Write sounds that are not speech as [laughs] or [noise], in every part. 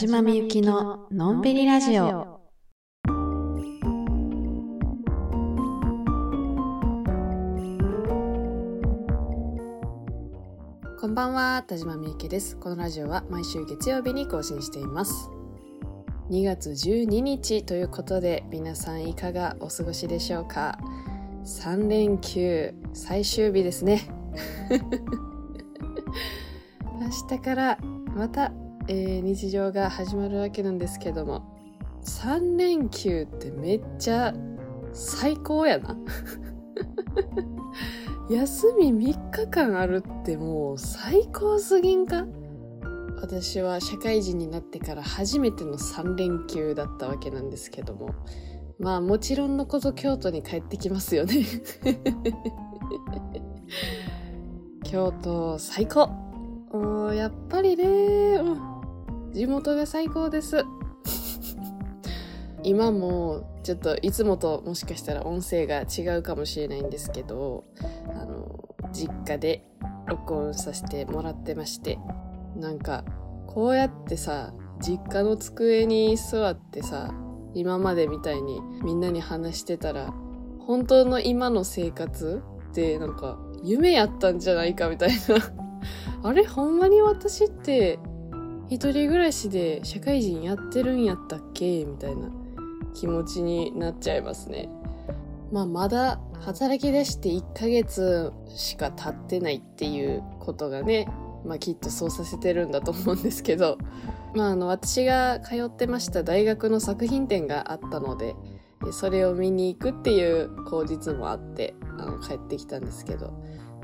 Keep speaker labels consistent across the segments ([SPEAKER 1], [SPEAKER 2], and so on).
[SPEAKER 1] 島みゆきののんびりラジオ。こんばんは、田島みゆきです。このラジオは毎週月曜日に更新しています。2月12日ということで皆さんいかがお過ごしでしょうか3連休最終日ですね [laughs] 明日からまたえー、日常が始まるわけなんですけども3連休ってめっちゃ最高やな。[laughs] 休み3日間あるってもう最高すぎんか？私は社会人になってから初めての3連休だったわけなんですけどもまあもちろんのこと京都に帰ってきますよね。[laughs] 京都最高。やっぱりね、うん地元が最高です。[laughs] 今もちょっといつもともしかしたら音声が違うかもしれないんですけどあの実家で録音させてもらってましてなんかこうやってさ実家の机に座ってさ今までみたいにみんなに話してたら本当の今の生活ってなんか夢やったんじゃないかみたいな [laughs] あれほんまに私って一人暮らしで社会人やってるんやったっけ？みたいな気持ちになっちゃいますね。まあまだ働き出して1ヶ月しか経ってないっていうことがね、まあきっとそうさせてるんだと思うんですけど、[laughs] まああの私が通ってました大学の作品展があったので、それを見に行くっていう口実もあってあの帰ってきたんですけど、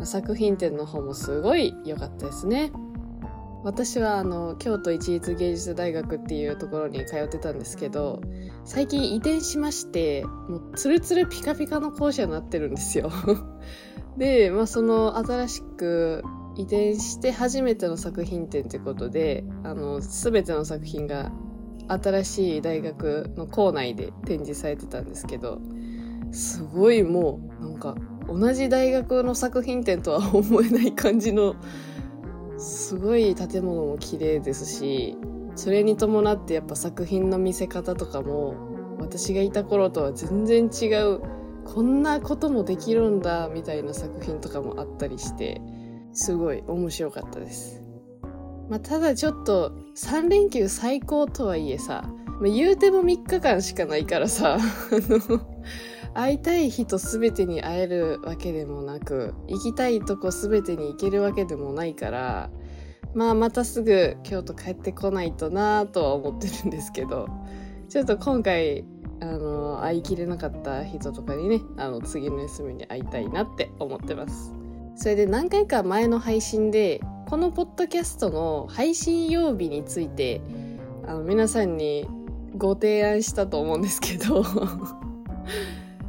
[SPEAKER 1] 作品展の方もすごい良かったですね。私はあの京都一律芸術大学っていうところに通ってたんですけど最近移転しましてもうツルツルピカピカの校舎になってるんですよ。[laughs] で、まあ、その新しく移転して初めての作品展ってことであの全ての作品が新しい大学の校内で展示されてたんですけどすごいもうなんか同じ大学の作品展とは思えない感じのすごい建物も綺麗ですしそれに伴ってやっぱ作品の見せ方とかも私がいた頃とは全然違うこんなこともできるんだみたいな作品とかもあったりしてすごい面白かったです。まあ、ただちょっと3連休最高とはいえさ、まあ、言うても3日間しかないからさ、[laughs] あの、会いたい人全てに会えるわけでもなく行きたいとこ全てに行けるわけでもないからまあまたすぐ京都帰ってこないとなとは思ってるんですけどちょっと今回あの会いきれなかった人とかにねあの次の休みに会いたいなって思ってます。それで何回か前の配信でこのポッドキャストの配信曜日についてあの皆さんにご提案したと思うんですけど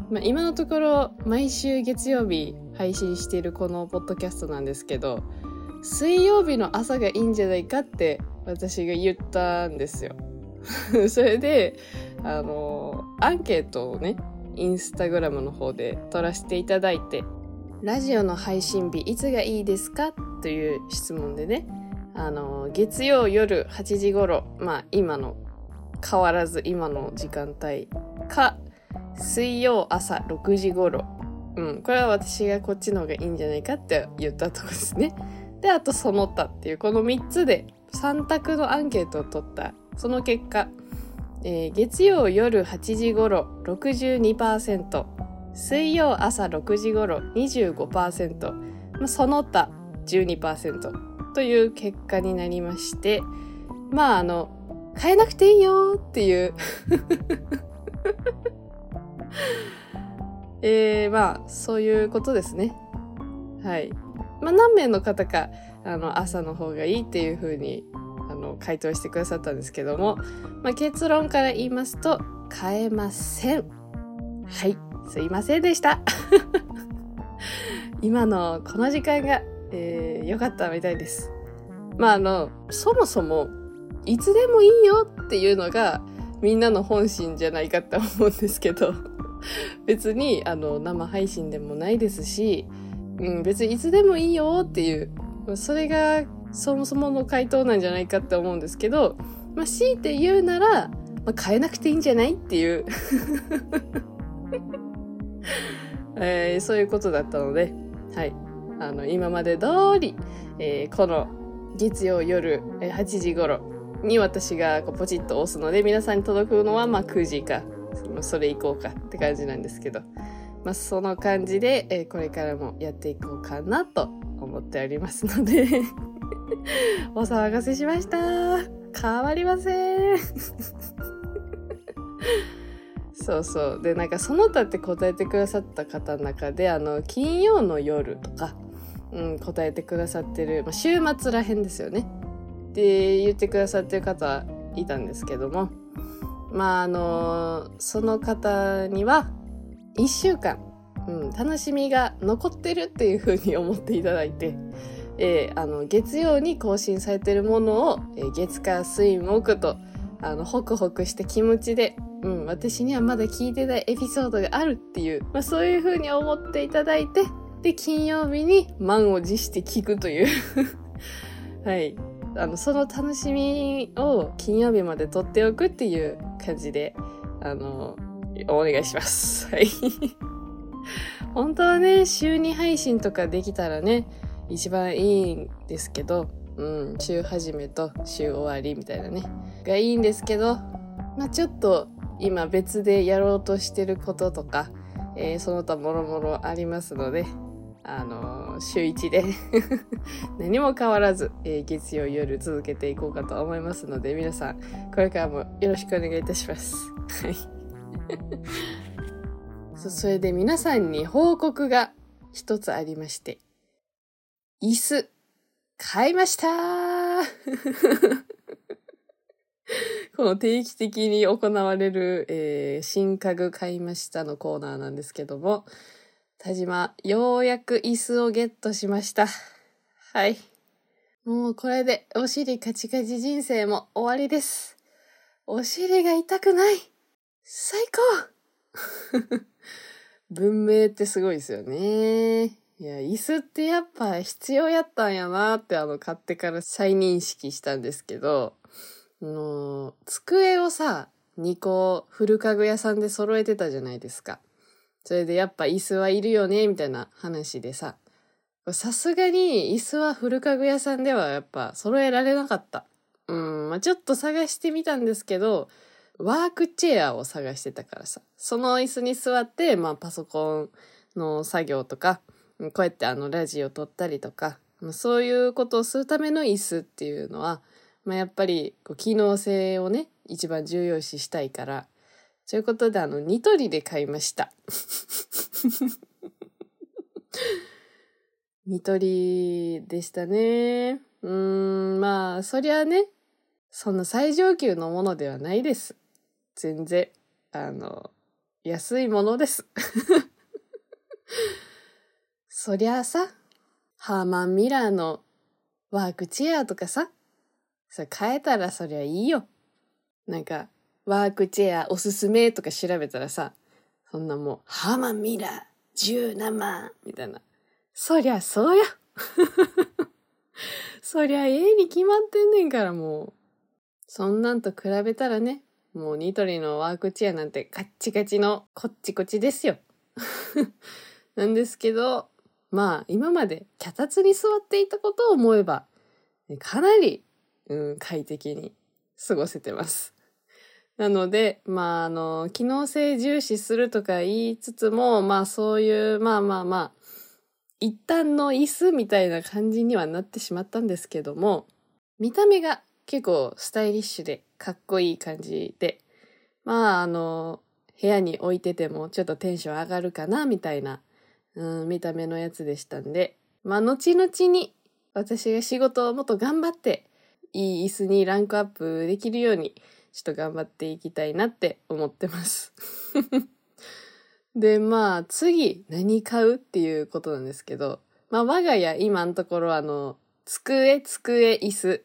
[SPEAKER 1] まあ、今のところ毎週月曜日配信しているこのポッドキャストなんですけど水曜日の朝がいいんじゃないかって私が言ったんですよ。[laughs] それであのアンケートをねインスタグラムの方で取らせていただいてラジオの配信日いつがいいですかという質問でねあの月曜夜8時頃まあ今の変わらず今の時間帯か水曜朝6時頃。うん、これは私がこっちの方がいいんじゃないかって言ったとこですね。[laughs] で、あとその他っていうこの3つで3択のアンケートを取った。その結果、えー、月曜夜8時頃62%、水曜朝6時頃25%、まあ、その他12%という結果になりまして、まああの、変えなくていいよっていう [laughs] [laughs] えー、まあ、そういうことですね。はい。まあ、何名の方か、あの、朝の方がいいっていうふうに、あの、回答してくださったんですけども、まあ、結論から言いますと、変えません。はい。すいませんでした。[laughs] 今のこの時間が、えー、良かったみたいです。まあ、あの、そもそも、いつでもいいよっていうのが、みんなの本心じゃないかって思うんですけど。別にあの生配信でもないですし、うん、別にいつでもいいよっていうそれがそもそもの回答なんじゃないかって思うんですけどまあ、強いて言うなら、まあ、変えなくていいんじゃないっていう [laughs] えー、そういうことだったので、はい。あの、今まで通り、えー、この月曜夜8時頃に私がこうポチッと押すので、皆さんに届くのはまあ9時か、それ以降かって感じなんですけど、まあその感じで、えー、これからもやっていこうかなと思っておりますので [laughs] お騒がせしました。変わりません。[laughs] そうそう。で、なんかその他って答えてくださった方の中で、あの、金曜の夜とか、うん、答えてくださってる、まあ、週末らへんですよね。って言ってくださってる方はいたんですけども、まあ、あのその方には、1週間、うん、楽しみが残ってるっていうふうに思っていただいて、えー、あの、月曜に更新されてるものを、えー、月火水木と、あの、ホクホクした気持ちで、うん、私にはまだ聞いてないエピソードがあるっていう、まあそういう風に思っていただいて、で、金曜日に満を持して聞くという [laughs] はい。あの、その楽しみを金曜日まで取っておくっていう感じで、あの、お願いします。[laughs] はい。本当はね、週2配信とかできたらね、一番いいんですけど、うん、週始めと週終わりみたいなね、がいいんですけど、まあちょっと今別でやろうとしてることとか、えー、その他もろもろありますので、あの、週1で [laughs] 何も変わらず、えー、月曜夜続けていこうかと思いますので、皆さん、これからもよろしくお願いいたします。はい。[laughs] そそれで皆さんに報告が一つありまして、椅子、買いました [laughs] この定期的に行われる、えー、新家具買いましたのコーナーなんですけども、田島、ようやく椅子をゲットしました。はい。もうこれでお尻カチカチ人生も終わりです。お尻が痛くない。最高 [laughs] 文明ってすごいですよね。いや、椅子ってやっぱ必要やったんやなってあの買ってから再認識したんですけど、あの、机をさ、2個古家具屋さんで揃えてたじゃないですか。それでやっぱ椅子はいるよね、みたいな話でさ、さすがに椅子は古家具屋さんではやっぱ揃えられなかった。うん、まあ、ちょっと探してみたんですけど、ワークチェアを探してたからさ、その椅子に座って、まあパソコンの作業とか、こうやってあのラジオ撮ったりとか、そういうことをするための椅子っていうのは、まあ、やっぱりこう機能性をね、一番重要視したいから、そういうことであの、ニトリで買いました。[laughs] ニトリでしたね。うーん、まあ、そりゃね、そんな最上級のものではないです。全然、あの、安いものです。[laughs] そりゃあさ、ハーマンミラーのワークチェアとかさ、それ変えたらそりゃいいよ。なんか、ワークチェアおすすめとか調べたらさ、そんなもう、ハマミラー十何万みたいな。そりゃそうや。[laughs] そりゃええに決まってんねんからもう。そんなんと比べたらね、もうニトリのワークチェアなんてカッチカチのこっちこっちですよ。[laughs] なんですけど、まあ、今まで脚立に座っていたことを思えば、かなり、うん、快適に過ごせてます。なので、まあ、あの、機能性重視するとか言いつつも、まあ、そういう、まあまあまあ、一旦の椅子みたいな感じにはなってしまったんですけども、見た目が結構スタイリッシュでかっこいい感じで、まあ、あの、部屋に置いててもちょっとテンション上がるかな、みたいなうん、見た目のやつでしたんで、まあ、後々に私が仕事をもっと頑張って、いい椅子にランクアップできるように、ちょっと頑張っていきたいなって思ってます。[laughs] で、まあ、次、何買うっていうことなんですけど、まあ、我が家、今のところ、あの、机、机、椅子、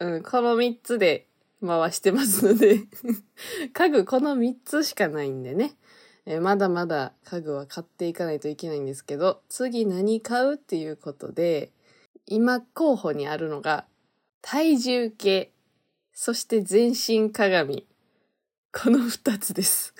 [SPEAKER 1] うん、この三つで回してますので [laughs] 家具この三つしかないんでね。え、まだまだ家具は買っていかないといけないんですけど、次何買うっていうことで、今候補にあるのが、体重計、そして全身鏡。この二つです。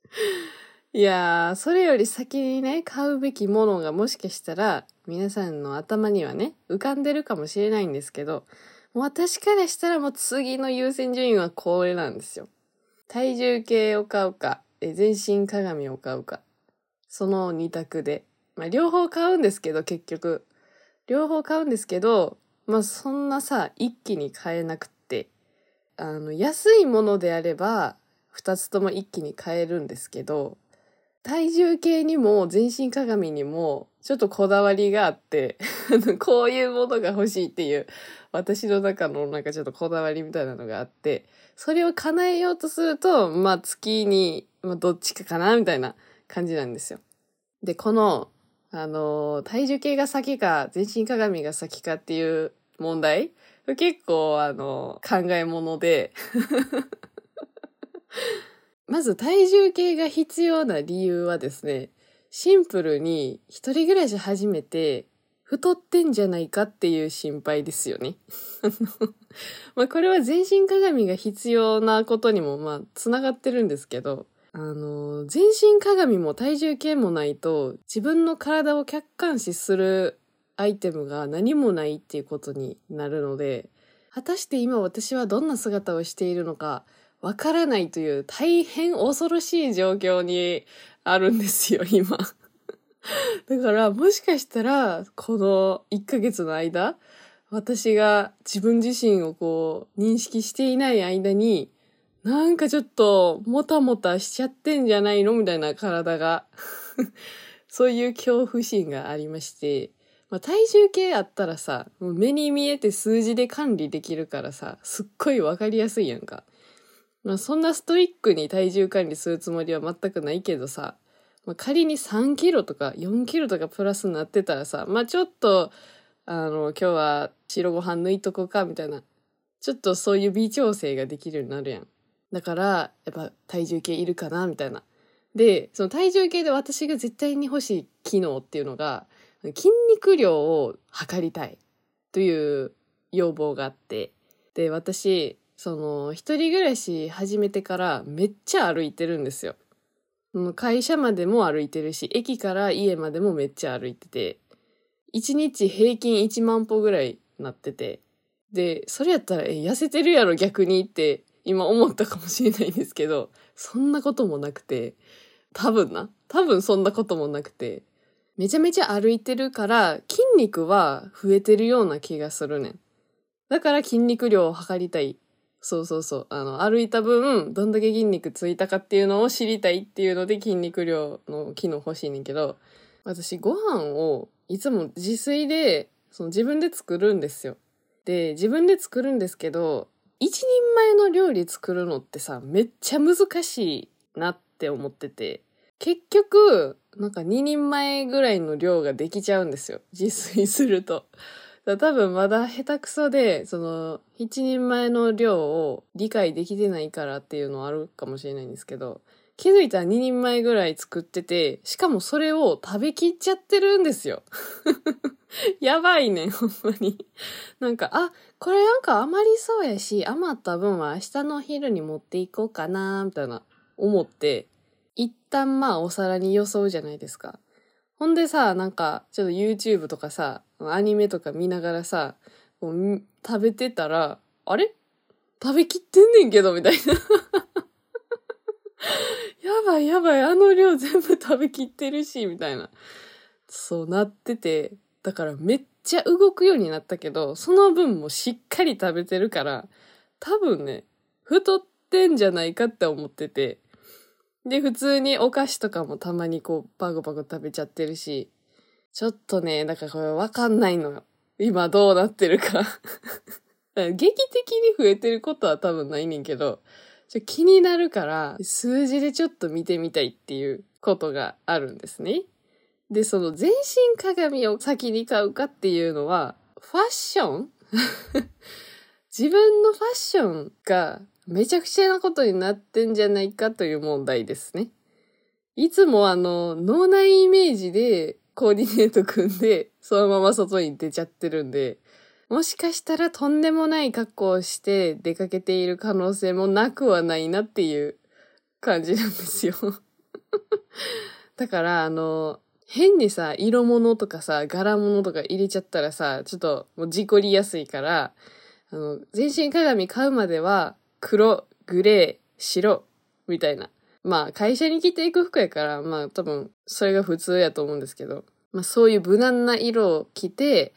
[SPEAKER 1] [laughs] いやー、それより先にね、買うべきものがもしかしたら、皆さんの頭にはね、浮かんでるかもしれないんですけど、私からしたらもう次の優先順位はこれなんですよ。体重計を買うか、全身鏡を買うか。その二択で。まあ、両方買うんですけど、結局。両方買うんですけど、まあ、そんなさ、一気に買えなくって。あの、安いものであれば、二つとも一気に買えるんですけど、体重計にも全身鏡にもちょっとこだわりがあって、こういうものが欲しいっていう私の中のなんかちょっとこだわりみたいなのがあって、それを叶えようとすると、まあ月に、まどっちかかなみたいな感じなんですよ。で、この、あの、体重計が先か全身鏡が先かっていう問題？結構あの、考え物で、[laughs] まず体重計が必要な理由はですね、シンプルに一人暮らし始めて太ってんじゃないかっていう心配ですよね。[laughs] まあこれは全身鏡が必要なことにもまあつながってるんですけど、あの、全身鏡も体重計もないと自分の体を客観視するアイテムが何もないっていうことになるので、果たして今私はどんな姿をしているのかわからないという大変恐ろしい状況にあるんですよ、[laughs] 今。だから、もしかしたら、この1ヶ月の間、私が自分自身をこう、認識していない間に、なんかちょっと、もたもたしちゃってんじゃないのみたいな体が。[laughs] そういう恐怖心がありまして、まあ、体重計あったらさ、もう目に見えて数字で管理できるからさ、すっごいわかりやすいやんか。まあ、そんなストイックに体重管理するつもりは全くないけどさ、まあ、仮に3キロとか4キロとかプラスになってたらさ、まあちょっと、あの、今日は白ご飯抜いとこうかみたいな、ちょっとそういう微調整ができるようになるやん。だから、やっぱ体重計いるかなみたいな。で、その体重計で私が絶対に欲しい機能っていうのが、筋肉量を測りたいという要望があって、で、私、その、一人暮らし始めてからめっちゃ歩いてるんですよ。会社までも歩いてるし、駅から家までもめっちゃ歩いてて、1日平均1万歩ぐらいなってて、で、それやったら、え、痩せてるやろ逆にって今思ったかもしれないんですけど、そんなこともなくて、多分な。多分そんなこともなくて、めちゃめちゃ歩いてるから筋肉は増えてるような気がするねん。だから筋肉量を測りたいそうそうそう。あの、歩いた分、どんだけ筋肉ついたかっていうのを知りたいっていうので筋肉量の機能欲しいねんけど、私ご飯をいつも自炊で、その自分で作るんですよ。で、自分で作るんですけど、一人前の料理作るのってさ、めっちゃ難しいなって思ってて、結局、なんか2人前ぐらいの量ができちゃうんですよ。自炊すると。多分まだ下手くそで、その、一人前の量を理解できてないからっていうのはあるかもしれないんですけど、気づいたら2人前ぐらい作ってて、しかもそれを食べきっちゃってるんですよ。[laughs] やばいねん、ほんまに。なんか、あ、これなんか余りそうやし、余った分は明日の昼に持っていこうかな、みたいな思って、旦まあお皿によそうじゃないですか。ほんでさ、なんか、ちょっと YouTube とかさ、アニメとか見ながらさ、う食べてたら、あれ？食べきってんねんけど、みたいな。[laughs] やばいやばい、あの量全部食べきってるし、みたいな。そうなってて、だからめっちゃ動くようになったけど、その分もしっかり食べてるから、多分ね、太ってんじゃないかって思ってて、で、普通にお菓子とかもたまにこう、パクパク食べちゃってるし、ちょっとね、だからこれわかんないのよ。今どうなってるか。[laughs] 劇的に増えてることは多分ないねんけど、ちょ気になるから、数字でちょっと見てみたいっていうことがあるんですね。で、その全身鏡を先に買うかっていうのは、ファッション？[laughs] 自分のファッションがめちゃくちゃなことになってんじゃないかという問題ですね。いつもあの、脳内イメージでコーディネート組んで、[laughs] そのまま外に出ちゃってるんで、もしかしたらとんでもない格好をして出かけている可能性もなくはないなっていう感じなんですよ。[laughs] だから、あの、変にさ、色物とかさ、柄物とか入れちゃったらさ、ちょっともう事故りやすいから、あの、全身鏡買うまでは、黒、グレー、白、みたいな。まあ、会社に着ていく服やから、まあ多分、それが普通やと思うんですけど、まあそういう無難な色を着て、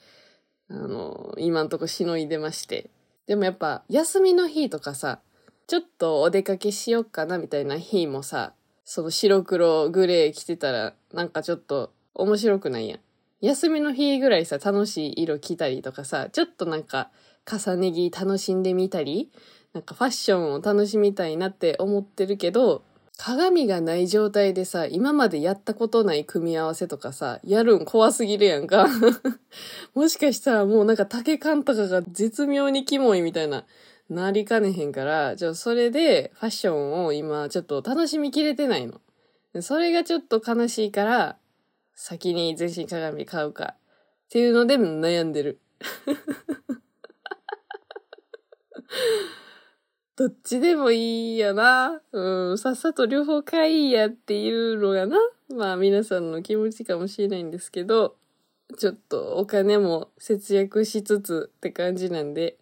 [SPEAKER 1] あの、今んとこしのいでまして。でもやっぱ、休みの日とかさ、ちょっとお出かけしよっかなみたいな日もさ、その白黒グレー着てたら、なんかちょっと面白くないやん。休みの日ぐらいさ、楽しい色着たりとかさ、ちょっとなんか重ね着楽しんでみたり、なんかファッションを楽しみたいなって思ってるけど、鏡がない状態でさ、今までやったことない組み合わせとかさ、やるん怖すぎるやんか。[laughs] もしかしたらもうなんか竹感とかが絶妙にキモいみたいななりかねへんから、じゃあそれでファッションを今ちょっと楽しみきれてないの。それがちょっと悲しいから、先に全身鏡買うかっていうので悩んでる。[laughs] どっちでもいいやな。うん、さっさと両方買いやっていうのがな。まあ皆さんの気持ちかもしれないんですけど、ちょっとお金も節約しつつって感じなんで、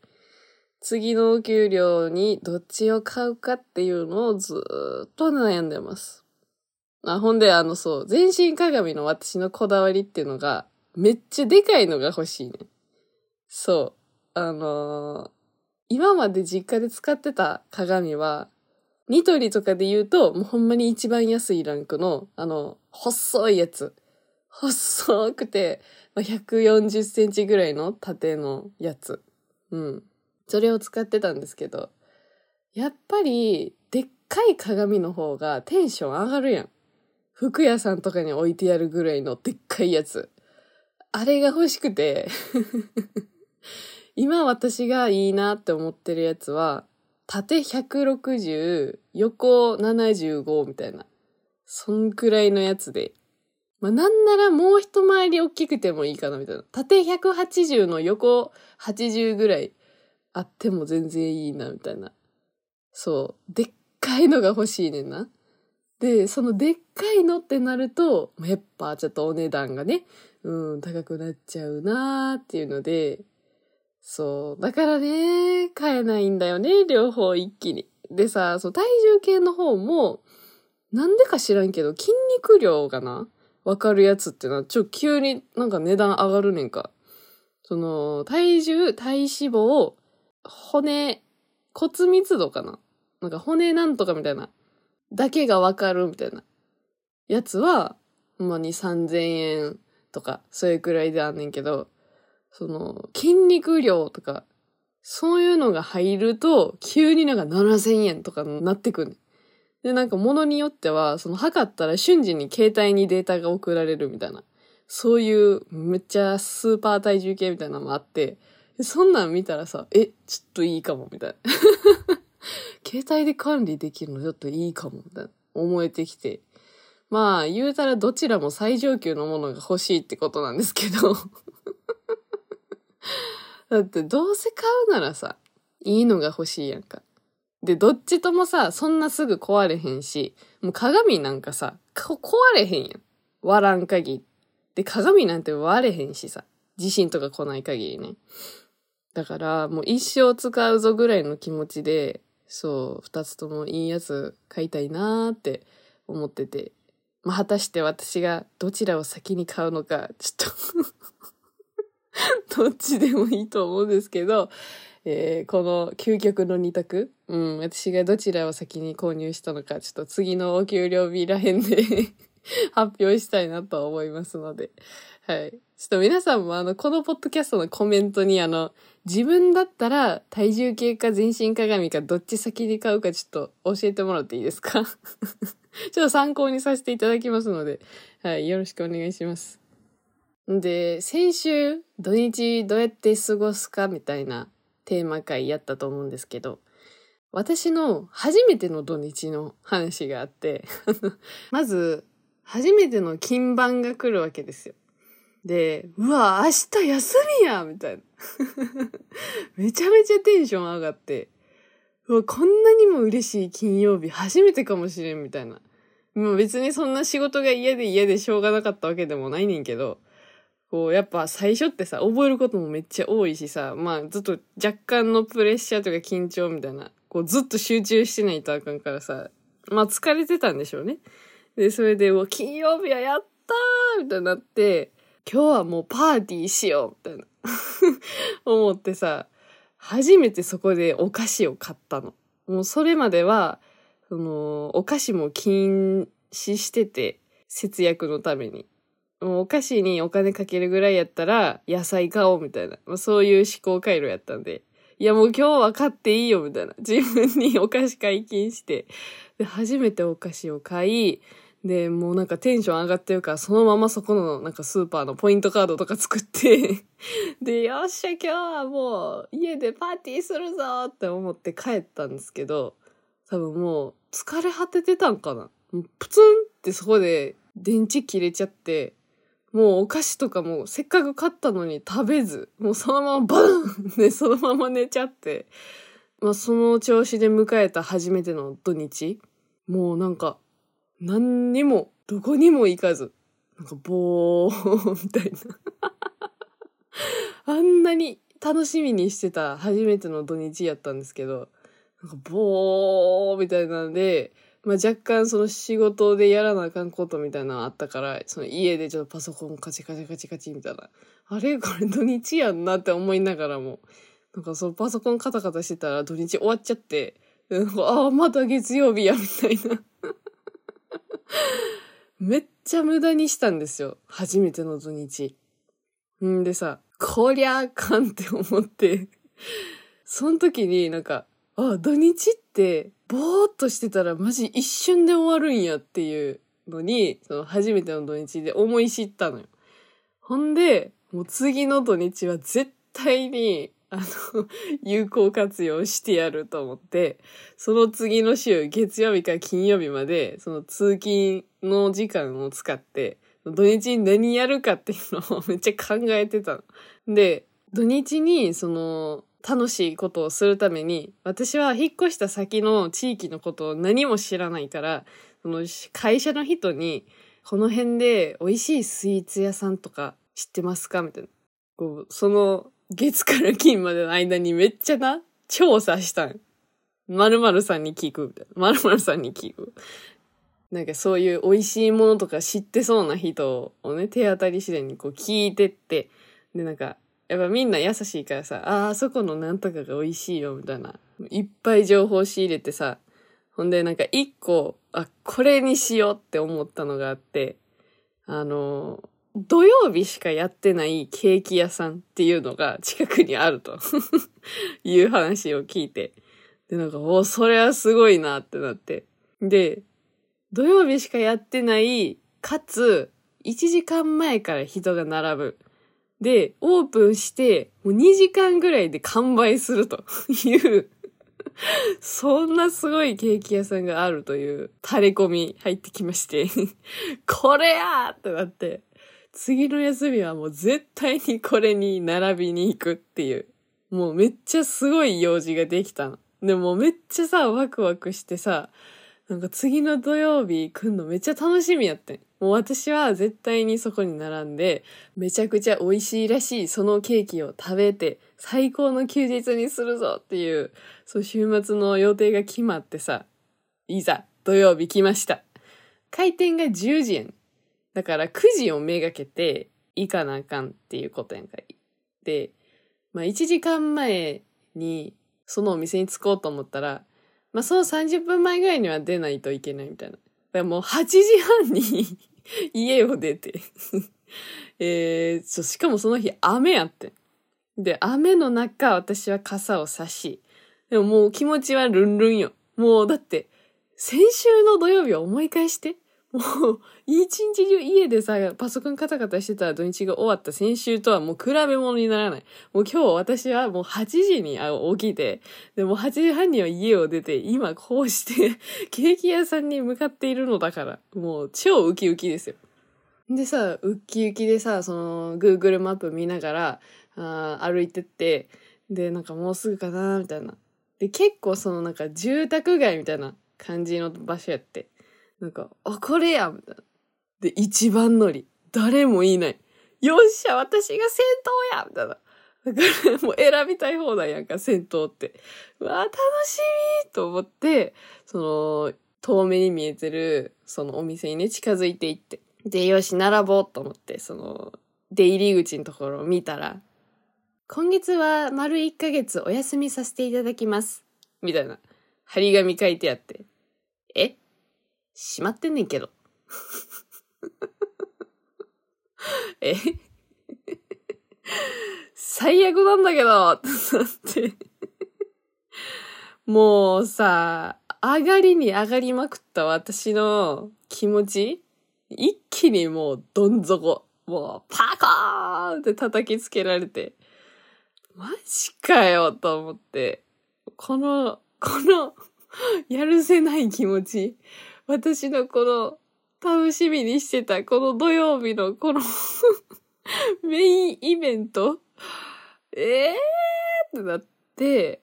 [SPEAKER 1] 次のお給料にどっちを買うかっていうのをずっと悩んでます。あ、ほんであのそう、全身鏡の私のこだわりっていうのが、めっちゃでかいのが欲しいね。そう。あのー、今まで実家で使ってた鏡は、ニトリとかで言うと、もうほんまに一番安いランクの、あの、細いやつ。細くて、まあ、140センチぐらいの縦のやつ。うん。それを使ってたんですけど、やっぱり、でっかい鏡の方がテンション上がるやん。服屋さんとかに置いてやるぐらいのでっかいやつ。あれが欲しくて今私がいいなって思ってるやつは、縦160、横75みたいな。そんくらいのやつで。まあ、なんならもう一回り大きくてもいいかなみたいな。縦180の横80ぐらいあっても全然いいな、みたいな。そう。でっかいのが欲しいねんな。で、そのでっかいのってなると、やっぱちょっとお値段がね、うん、高くなっちゃうなーっていうので、そう。だからね、買えないんだよね、両方一気に。でさ、そう、体重計の方も、なんでか知らんけど、筋肉量がな、わかるやつってのは、ちょ、急になんか値段上がるねんか。その、体重、体脂肪、骨、骨密度かななんか骨なんとかみたいな。だけがわかるみたいな。やつは、ほんまあ、2、3000円とか、それくらいであんねんけど、その、筋肉量とか、そういうのが入ると、急になんか7000円とかになってくる、で、なんか物によっては、その測ったら瞬時に携帯にデータが送られるみたいな。そういうめっちゃスーパー体重計みたいなのもあって、そんなん見たらさ、え、ちょっといいかも、みたいな。[laughs] 携帯で管理できるのちょっといいかも、みたいな。思えてきて。まあ、言うたらどちらも最上級のものが欲しいってことなんですけど。[laughs] だってどうせ買うならさ、いいのが欲しいやんか。で、どっちともさ、そんなすぐ壊れへんし、もう鏡なんかさ、壊れへんやん。割らん限り。で、鏡なんて割れへんしさ。地震とか来ない限りね。だから、もう一生使うぞぐらいの気持ちで、そう、二つともいいやつ買いたいなーって思ってて。まあ、果たして私がどちらを先に買うのか、ちょっと [laughs] どっちでもいいと思うんですけど、えー、この究極の二択、うん、私がどちらを先に購入したのか、ちょっと次のお給料日らへんで [laughs] 発表したいなと思いますので、はい。ちょっと皆さんもあの、このポッドキャストのコメントにあの、自分だったら体重計か全身鏡かどっち先に買うかちょっと教えてもらっていいですか？[laughs] ちょっと参考にさせていただきますので、はい、よろしくお願いします。で、先週土日どうやって過ごすかみたいなテーマ会やったと思うんですけど、私の初めての土日の話があって [laughs] まず、初めての金番が来るわけですよ。で、うわ、明日休みやみたいな。[laughs] めちゃめちゃテンション上がって、うわ、こんなにも嬉しい金曜日初めてかもしれんみたいな。もう別にそんな仕事が嫌で嫌でしょうがなかったわけでもないねんけど、こう、やっぱ最初ってさ、覚えることもめっちゃ多いしさ、まあずっと若干のプレッシャーとか緊張みたいな、こうずっと集中してないとあかんからさ、まあ疲れてたんでしょうね。で、それで、もう金曜日はやったーみたいになって、今日はもうパーティーしようみたいな [laughs] 思ってさ、初めてそこでお菓子を買ったの。もうそれまでは、その、お菓子も禁止してて、節約のために。もうお菓子にお金かけるぐらいやったら、野菜買おうみたいな。まあ、そういう思考回路やったんで。いやもう今日は買っていいよみたいな。自分にお菓子解禁して。で、初めてお菓子を買い、で、もうなんかテンション上がってるから、そのままそこのなんかスーパーのポイントカードとか作って [laughs] で、よっしゃ今日はもう家でパーティーするぞって思って帰ったんですけど、多分もう疲れ果ててたんかな。プツンってそこで電池切れちゃって、もうお菓子とかもせっかく買ったのに食べず、もうそのままバーンでそのまま寝ちゃって、まあその調子で迎えた初めての土日、もうなんか何にも、どこにも行かず、なんかぼーみたいな。[laughs] あんなに楽しみにしてた初めての土日やったんですけど、なんかぼーみたいなんで、まあ、若干その仕事でやらなあかんことみたいなのあったから、その家でちょっとパソコンカチカチカチカチみたいな。あれ？これ土日やんなって思いながらも、なんかそのパソコンカタカタしてたら土日終わっちゃって、ああ、また月曜日や、みたいな [laughs] めっちゃ無駄にしたんですよ。初めての土日。んでさ、こりゃあかんって思ってその時になんか、あ、土日って、ぼーっとしてたらマジ一瞬で終わるんやっていうのに、その初めての土日で思い知ったのよ。ほんで、もう次の土日は絶対にあの、[laughs] 有効活用してやると思って、その次の週、月曜日から金曜日まで、その通勤の時間を使って、土日に何やるかっていうのをめっちゃ考えてたの。で、土日に、その、楽しいことをするために、私は引っ越した先の地域のことを何も知らないから、その会社の人に、この辺で美味しいスイーツ屋さんとか知ってますか？みたいな。こう、その月から金までの間にめっちゃな、調査したん。〇〇さんに聞くみたいな。〇〇さんに聞く。なんかそういう美味しいものとか知ってそうな人をね、手当たり次第にこう聞いてって、でなんか、やっぱみんな優しいからさ、ああ、そこのなんとかが美味しいよ、みたいな。いっぱい情報仕入れてさ、ほんでなんか一個、あ、これにしようって思ったのがあって、あの土曜日しかやってないケーキ屋さんっていうのが近くにあると [laughs] いう話を聞いて。で、なんか、お、それはすごいなってなって。で、土曜日しかやってない、かつ、1時間前から人が並ぶ。で、オープンして、もう2時間ぐらいで完売すると [laughs] いうそんなすごいケーキ屋さんがあるという垂れ込み入ってきまして [laughs] これやーってなって。次の休みはもう絶対にこれに並びに行くっていう。もうめっちゃすごい用事ができたの。でもめっちゃさ、ワクワクしてさ、なんか次の土曜日来んのめっちゃ楽しみやってん。もう私は絶対にそこに並んで、めちゃくちゃ美味しいらしいそのケーキを食べて、最高の休日にするぞっていう、そう週末の予定が決まってさ、いざ土曜日来ました。開店が10時やん。だから9時をめがけて行かなあかんっていうことやんかい。で、まあ1時間前にそのお店に着こうと思ったら、まあその30分前ぐらいには出ないといけないみたいな。だからもう8時半に [laughs] 家を出て [laughs] えー、しかもその日雨やって。で、雨の中私は傘を差し、でももう気持ちはルンルンよ。もうだって、先週の土曜日を思い返して。もう、一日中家でさ、パソコンカタカタしてた土日が終わった先週とはもう比べ物にならない。もう今日私はもう8時に起きて、でも8時半には家を出て、今こうしてケーキ屋さんに向かっているのだから、もう超ウキウキですよ。でさ、ウキウキでさ、その、Google マップ見ながら、あ歩いてって、で、なんかもうすぐかなみたいな。で、結構そのなんか住宅街みたいな感じの場所やって。なんか、あ、これやみたいな。で、一番乗り。誰もいない。よっしゃ、私が先頭やみたいな。だから、もう選びたい放題やんか、先頭って。うわ、楽しみと思って、その、遠目に見えてる、そのお店にね、近づいていって。で、よし、並ぼうと思って、その、出入り口のところを見たら、今月は丸1ヶ月お休みさせていただきます。みたいな、張り紙書いてあって。え？閉まってんねんけど。[laughs] え？[laughs] 最悪なんだけどってなって。もうさ、上がりに上がりまくった私の気持ち一気にもうどん底。もうパコーンって叩きつけられて。マジかよと思って。この、この、やるせない気持ち。私のこの、楽しみにしてたこの土曜日のこの [laughs] メインイベントええーってなって、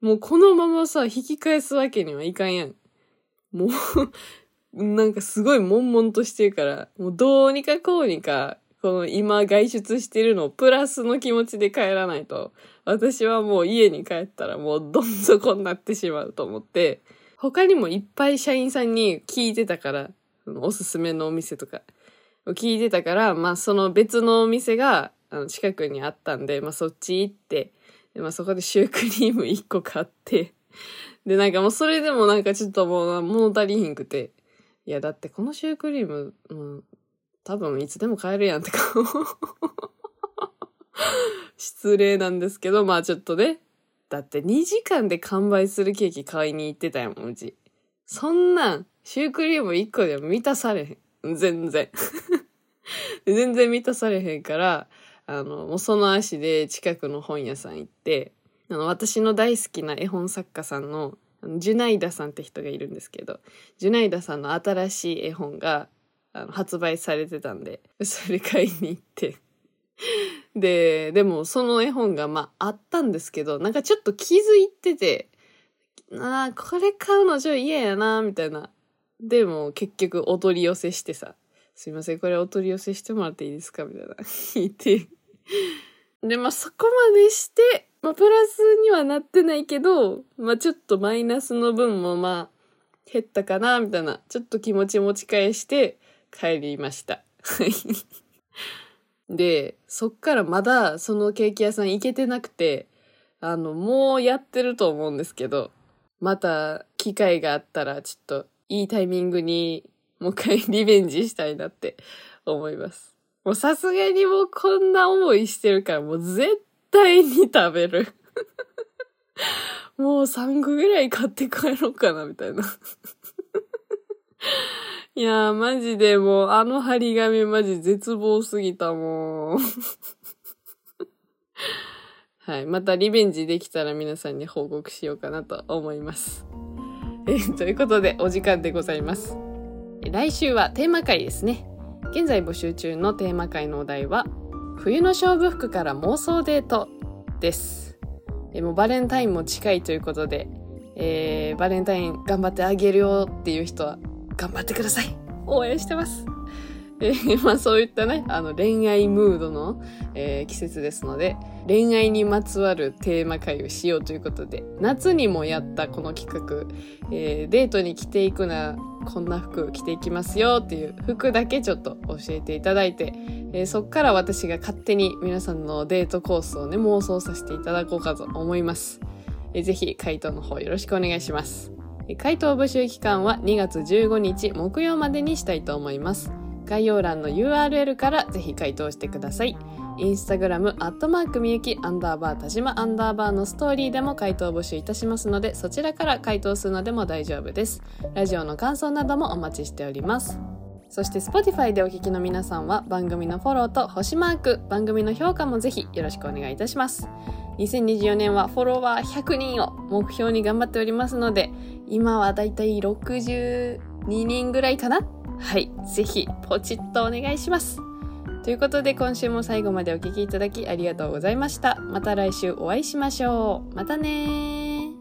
[SPEAKER 1] もうこのままさ、引き返すわけにはいかんやん。もう、なんかすごい悶々としてるから、もうどうにかこうにか、この今外出してるのをプラスの気持ちで帰らないと、私はもう家に帰ったらもうどん底になってしまうと思って、他にもいっぱい社員さんに聞いてたから、おすすめのお店とか。を聞いてたから、まあその別のお店が近くにあったんで、まあそっち行って、でまあそこでシュークリーム1個買って、でなんかもうそれでもなんかちょっともう物足りひんくて、いやだってこのシュークリーム、うん、多分いつでも買えるやんってか、失礼なんですけど、まあちょっとね、だって2時間で完売するケーキ買いに行ってたやん、うち。そんなん、シュークリーム1個でも満たされへん。全然。[laughs] 全然満たされへんから、あの、もうその足で近くの本屋さん行って、あの、私の大好きな絵本作家さんの、ジュナイダさんって人がいるんですけど、ジュナイダさんの新しい絵本が、あの、発売されてたんで、それ買いに行って。で、でもその絵本がまああったんですけど、なんかちょっと気づいてて、ああ、これ買うのちょっと嫌やな、みたいな。でも結局お取り寄せしてさ、すいません、これお取り寄せしてもらっていいですかみたいな。聞いて。で、まあそこまでして、まあプラスにはなってないけど、まあちょっとマイナスの分もまあ減ったかな、みたいな。ちょっと気持ち持ち返して帰りました。はい。で、そっからまだそのケーキ屋さん行けてなくて、あの、もうやってると思うんですけど、また機会があったらちょっといいタイミングにもう一回 [laughs] リベンジしたいなって思います。もうさすがにもうこんな思いしてるからもう絶対に食べる。[laughs] もう3個ぐらい買って帰ろうかなみたいな。いやー、マジでもう、あの張り紙マジ絶望すぎたもん。[laughs] はい。またリベンジできたら皆さんに報告しようかなと思います。えということで、お時間でございます。来週はテーマ会ですね。現在募集中のテーマ会のお題は、冬の勝負服から妄想デートです。えもバレンタインも近いということで、えーバレンタイン頑張ってあげるよっていう人は頑張ってください。応援してます。えー [laughs] まあそういったね、あの恋愛ムードの、えー季節ですので、恋愛にまつわるテーマ会をしようということで、夏にもやったこの企画、えーデートに着ていくな、こんな服着ていきますよっていう服だけちょっと教えていただいて、えーそっから私が勝手に皆さんのデートコースをね、妄想させていただこうかと思います。えーぜひ回答の方よろしくお願いします。回答募集期間は2月15日木曜までにしたいと思います。概要欄の URL からぜひ回答してください。インスタグラム、アットマークみゆき、アンダーバー、田島アンダーバーのストーリーでも回答募集いたしますので、そちらから回答するのでも大丈夫です。ラジオの感想などもお待ちしております。そして Spotify でお聞きの皆さんは番組のフォローと星マーク、番組の評価もぜひよろしくお願いいたします。2024年はフォロワー100人を目標に頑張っておりますので、今はだいたい62人ぐらいかな？はい、ぜひポチッとお願いします。ということで今週も最後までお聴きいただきありがとうございました。また来週お会いしましょう。またね